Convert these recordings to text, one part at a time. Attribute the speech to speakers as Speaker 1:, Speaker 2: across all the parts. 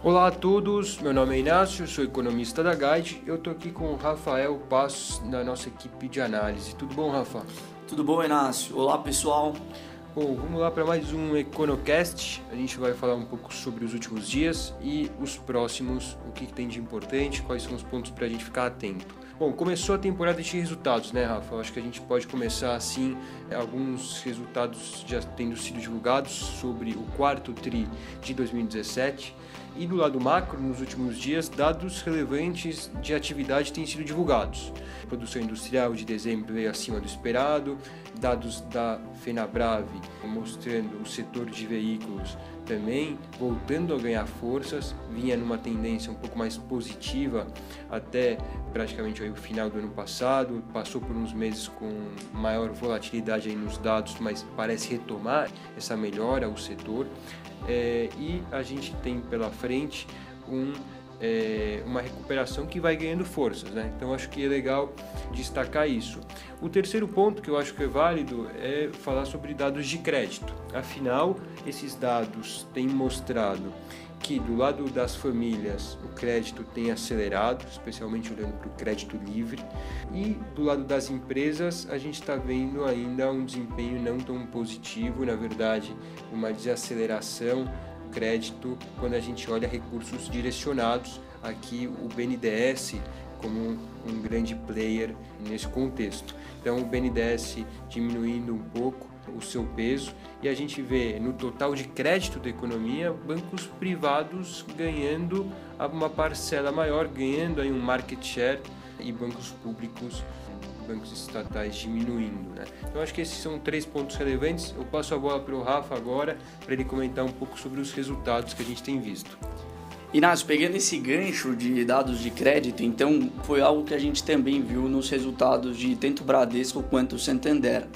Speaker 1: Olá a todos, meu nome é Inácio, sou economista da Guide. Eu estou aqui com o Rafael Passos, da nossa equipe de análise. Tudo bom, Rafa?
Speaker 2: Tudo bom, Inácio? Olá, pessoal.
Speaker 1: Bom, vamos lá para mais um EconoCast. A gente vai falar um pouco sobre os últimos dias e os próximos, o que tem de importante, quais são os pontos para a gente ficar atento. Bom, começou a temporada de resultados, né, Rafa? Eu acho que a gente pode começar assim, alguns resultados já tendo sido divulgados sobre o quarto TRI de 2017. E do lado macro, nos últimos dias, dados relevantes de atividade têm sido divulgados. Produção industrial de dezembro veio acima do esperado, dados da FenaBrave mostrando o setor de veículos também voltando a ganhar forças, vinha numa tendência um pouco mais positiva até praticamente o final do ano passado, passou por uns meses com maior volatilidade nos dados, mas parece retomar essa melhora o setor é, e a gente tem pela frente um é, uma recuperação que vai ganhando forças, né? Então acho que é legal destacar isso. O terceiro ponto que eu acho que é válido é falar sobre dados de crédito. Afinal, esses dados têm mostrado que do lado das famílias o crédito tem acelerado, especialmente olhando para o crédito livre, e do lado das empresas a gente está vendo ainda um desempenho não tão positivo, na verdade, uma desaceleração crédito quando a gente olha recursos direcionados, aqui o BNDES como um grande player nesse contexto. Então o BNDES diminuindo um pouco o seu peso e a gente vê no total de crédito da economia bancos privados ganhando uma parcela maior, ganhando aí um market share e bancos públicos bancos estatais diminuindo. Né? Então acho que esses são três pontos relevantes. Eu passo a bola para o Rafa agora para ele comentar um pouco sobre os resultados que a gente tem visto.
Speaker 2: Inácio, pegando esse gancho de dados de crédito, então foi algo que a gente também viu nos resultados de tanto Bradesco quanto Santander.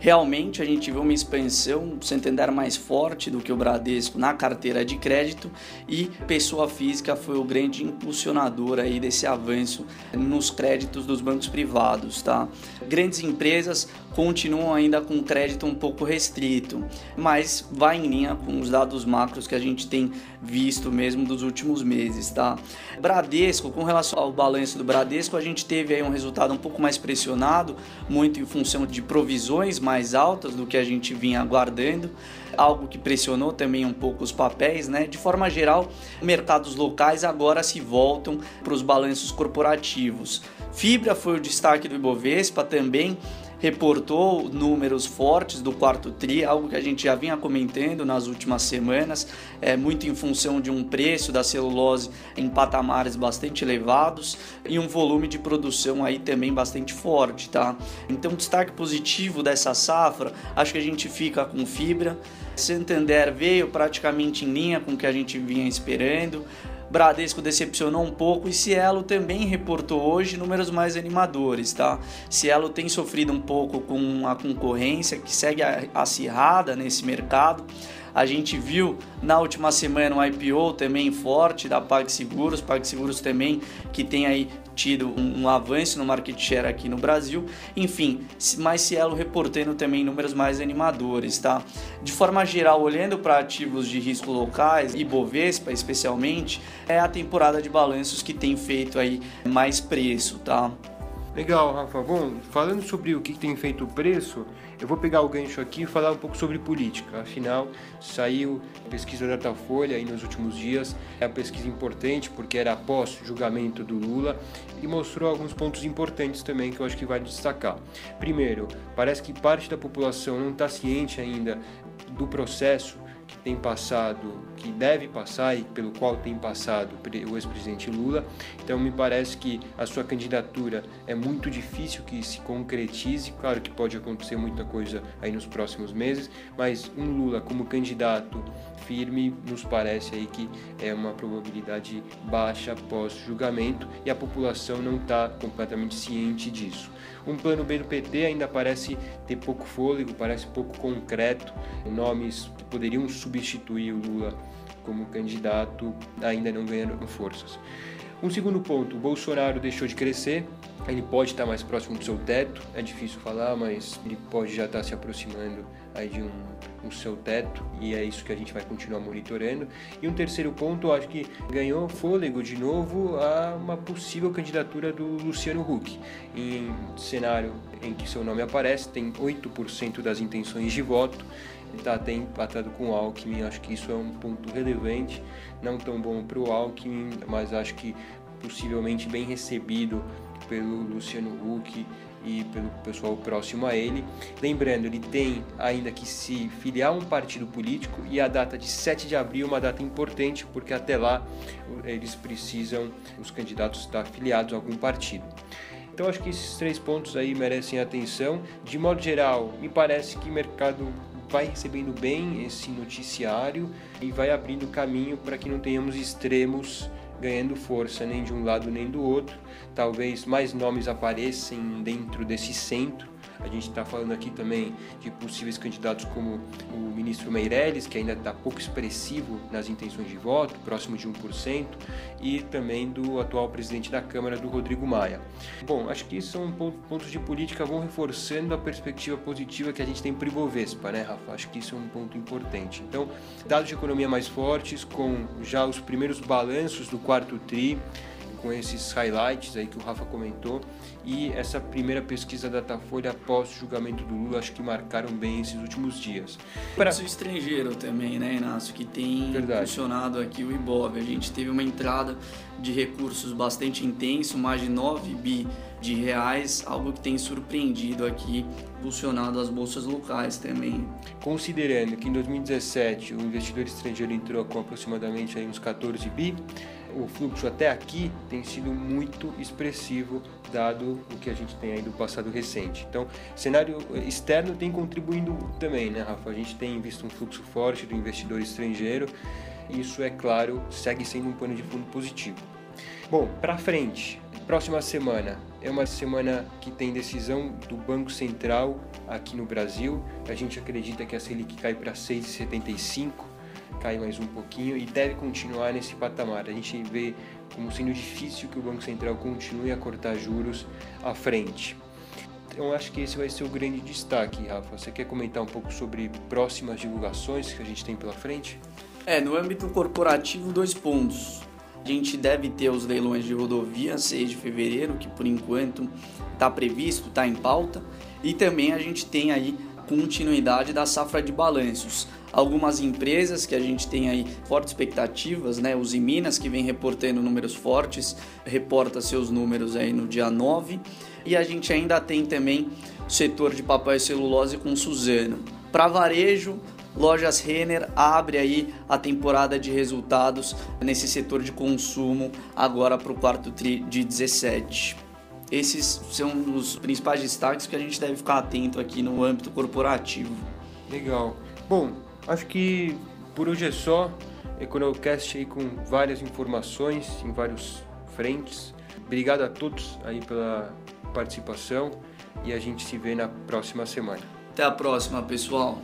Speaker 2: Realmente a gente viu uma expansão Santander mais forte do que o Bradesco na carteira de crédito e pessoa física foi o grande impulsionador aí desse avanço nos créditos dos bancos privados, tá? Grandes empresas continuam ainda com crédito um pouco restrito, mas vai em linha com os dados macros que a gente tem visto mesmo dos últimos meses, tá? Bradesco, com relação ao balanço do Bradesco, a gente teve aí um resultado um pouco mais pressionado, muito em função de provisões mais altas do que a gente vinha aguardando, algo que pressionou também um pouco os papéis, né? De forma geral, mercados locais agora se voltam para os balanços corporativos. Fibra foi o destaque do Ibovespa também reportou números fortes do quarto TRI, algo que a gente já vinha comentando nas últimas semanas, é, muito em função de um preço da celulose em patamares bastante elevados e um volume de produção aí também bastante forte, tá? Então, destaque positivo dessa safra, acho que a gente fica com fibra. Santander veio praticamente em linha com o que a gente vinha esperando. Bradesco decepcionou um pouco e Cielo também reportou hoje números mais animadores, tá? Cielo tem sofrido um pouco com a concorrência que segue acirrada nesse mercado. A gente viu na última semana um IPO também forte da PagSeguros, PagSeguros também que tem aí tido um, um, avanço no market share aqui no Brasil. Enfim, mais Cielo reportando também números mais animadores, tá? De forma geral, olhando para ativos de risco locais e Bovespa especialmente, é a temporada de balanços que tem feito aí mais preço, tá?
Speaker 1: Legal, Rafa. Bom, falando sobre o que tem feito o preço, eu vou pegar o gancho aqui e falar um pouco sobre política. Afinal, saiu a pesquisa da Datafolha aí nos últimos dias. É uma pesquisa importante porque era após julgamento do Lula e mostrou alguns pontos importantes também que eu acho que vale destacar. Primeiro, parece que parte da população não está ciente ainda do processo que tem passado, que deve passar e pelo qual tem passado o ex-presidente Lula. Então me parece que a sua candidatura é muito difícil que se concretize. Claro que pode acontecer muita coisa aí nos próximos meses, mas um Lula como candidato firme nos parece aí que é uma probabilidade baixa após julgamento e a população não está completamente ciente disso. Um plano B do PT ainda parece ter pouco fôlego, parece pouco concreto. Nomes que poderiam substituir o Lula como candidato ainda não ganharam forças. Um segundo ponto, o Bolsonaro deixou de crescer, ele pode estar mais próximo do seu teto, é difícil falar, mas ele pode já estar se aproximando aí de um, um seu teto e é isso que a gente vai continuar monitorando. E um terceiro ponto, acho que ganhou fôlego de novo a uma possível candidatura do Luciano Huck. Em cenário em que seu nome aparece, tem 8% das intenções de voto, está até empatado com o Alckmin, acho que isso é um ponto relevante, não tão bom para o Alckmin, mas acho que possivelmente bem recebido pelo Luciano Huck e pelo pessoal próximo a ele. Lembrando, ele tem ainda que se filiar a um partido político e a data de 7 de abril é uma data importante porque até lá eles precisam, os candidatos, estar filiados a algum partido. Então acho que esses três pontos aí merecem atenção. De modo geral, me parece que o mercado vai recebendo bem esse noticiário e vai abrindo caminho para que não tenhamos extremos ganhando força nem de um lado nem do outro. Talvez mais nomes apareçam dentro desse centro a gente está falando aqui também de possíveis candidatos como o ministro Meirelles, que ainda está pouco expressivo nas intenções de voto, próximo de 1%, e também do atual presidente da Câmara, do Rodrigo Maia. Bom, acho que são pontos de política vão reforçando a perspectiva positiva que a gente tem para o Ibovespa, né, Rafa? Acho que isso é um ponto importante. Então, dados de economia mais fortes, com já os primeiros balanços do quarto TRI, com esses highlights aí que o Rafa comentou e essa primeira pesquisa da Datafolha após o julgamento do Lula acho que marcaram bem esses últimos dias.
Speaker 2: Para o estrangeiro também, né, Inácio, que tem Verdade. funcionado aqui o Ibov. A gente teve uma entrada de recursos bastante intenso, mais de 9 bi de reais, algo que tem surpreendido aqui, funcionado as bolsas locais também.
Speaker 1: Considerando que em 2017 o investidor estrangeiro entrou com aproximadamente aí uns 14 bi, o fluxo até aqui tem sido muito expressivo, dado o que a gente tem aí do passado recente. Então, cenário externo tem contribuindo também, né, Rafa? A gente tem visto um fluxo forte do investidor estrangeiro. Isso, é claro, segue sendo um pano de fundo positivo. Bom, para frente, próxima semana é uma semana que tem decisão do Banco Central aqui no Brasil. A gente acredita que a Selic cai para 6,75 cai mais um pouquinho e deve continuar nesse patamar. A gente vê como sendo difícil que o Banco Central continue a cortar juros à frente. Então acho que esse vai ser o grande destaque, Rafa. Você quer comentar um pouco sobre próximas divulgações que a gente tem pela frente?
Speaker 2: É, no âmbito corporativo, dois pontos. A gente deve ter os leilões de rodovia 6 de fevereiro, que por enquanto está previsto, está em pauta, e também a gente tem aí continuidade da safra de balanços algumas empresas que a gente tem aí fortes expectativas, né? Os Minas que vem reportando números fortes, reporta seus números aí no dia 9. E a gente ainda tem também o setor de papel e celulose com Suzano. Para varejo, Lojas Renner abre aí a temporada de resultados nesse setor de consumo agora para o quarto tri de 17. Esses são os principais destaques que a gente deve ficar atento aqui no âmbito corporativo.
Speaker 1: Legal. Bom, Acho que por hoje é só. Econocast aí com várias informações em vários frentes. Obrigado a todos aí pela participação e a gente se vê na próxima semana.
Speaker 2: Até a próxima, pessoal.